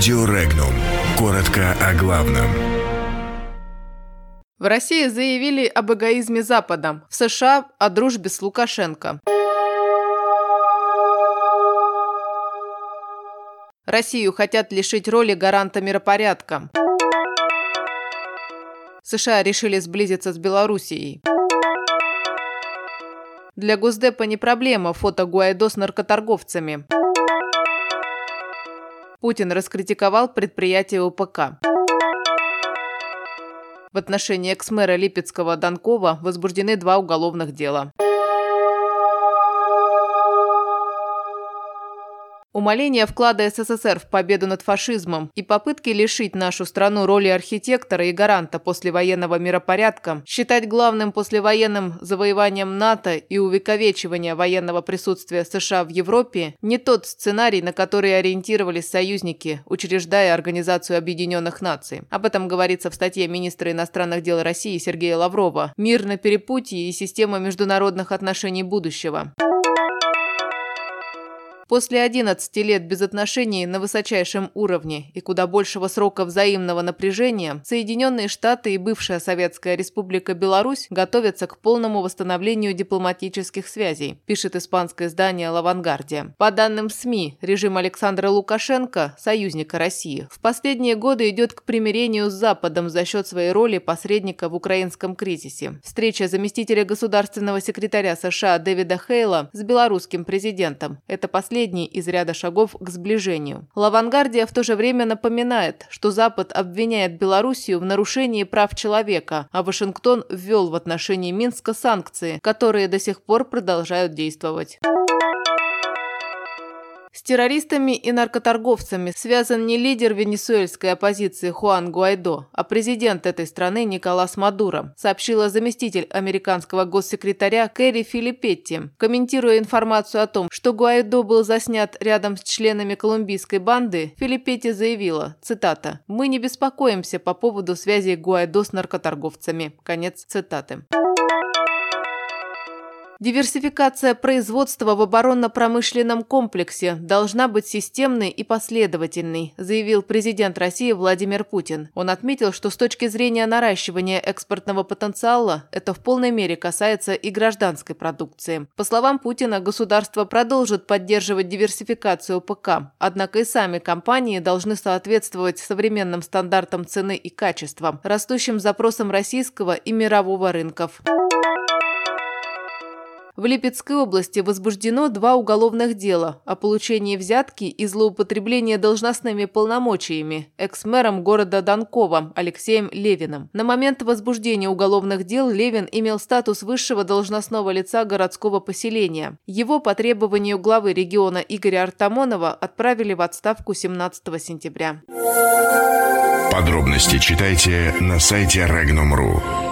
Радио Регнум. Коротко о главном. В России заявили об эгоизме Запада, в США – о дружбе с Лукашенко. Россию хотят лишить роли гаранта миропорядка. США решили сблизиться с Белоруссией. Для Госдепа не проблема фото Гуайдо с наркоторговцами. Путин раскритиковал предприятие ОПК. В отношении экс-мэра Липецкого Донкова возбуждены два уголовных дела. Умаление вклада СССР в победу над фашизмом и попытки лишить нашу страну роли архитектора и гаранта послевоенного миропорядка, считать главным послевоенным завоеванием НАТО и увековечивания военного присутствия США в Европе не тот сценарий, на который ориентировались союзники, учреждая Организацию Объединенных Наций. Об этом говорится в статье министра иностранных дел России Сергея Лаврова «Мир на перепутье и система международных отношений будущего». После 11 лет без отношений на высочайшем уровне и куда большего срока взаимного напряжения, Соединенные Штаты и бывшая Советская Республика Беларусь готовятся к полному восстановлению дипломатических связей, пишет испанское издание «Лавангардия». По данным СМИ, режим Александра Лукашенко, союзника России, в последние годы идет к примирению с Западом за счет своей роли посредника в украинском кризисе. Встреча заместителя государственного секретаря США Дэвида Хейла с белорусским президентом – это последняя последний из ряда шагов к сближению. Лавангардия в то же время напоминает, что Запад обвиняет Белоруссию в нарушении прав человека, а Вашингтон ввел в отношении Минска санкции, которые до сих пор продолжают действовать. С террористами и наркоторговцами связан не лидер венесуэльской оппозиции Хуан Гуайдо, а президент этой страны Николас Мадуро, сообщила заместитель американского госсекретаря Кэрри Филиппетти, комментируя информацию о том, что Гуайдо был заснят рядом с членами колумбийской банды, Филиппетти заявила, цитата, «Мы не беспокоимся по поводу связи Гуайдо с наркоторговцами». Конец цитаты. Диверсификация производства в оборонно-промышленном комплексе должна быть системной и последовательной, заявил президент России Владимир Путин. Он отметил, что с точки зрения наращивания экспортного потенциала это в полной мере касается и гражданской продукции. По словам Путина, государство продолжит поддерживать диверсификацию ПК, однако и сами компании должны соответствовать современным стандартам цены и качества, растущим запросам российского и мирового рынков. В Липецкой области возбуждено два уголовных дела о получении взятки и злоупотреблении должностными полномочиями экс-мэром города Донкова Алексеем Левиным. На момент возбуждения уголовных дел Левин имел статус высшего должностного лица городского поселения. Его по требованию главы региона Игоря Артамонова отправили в отставку 17 сентября. Подробности читайте на сайте Regnum.ru.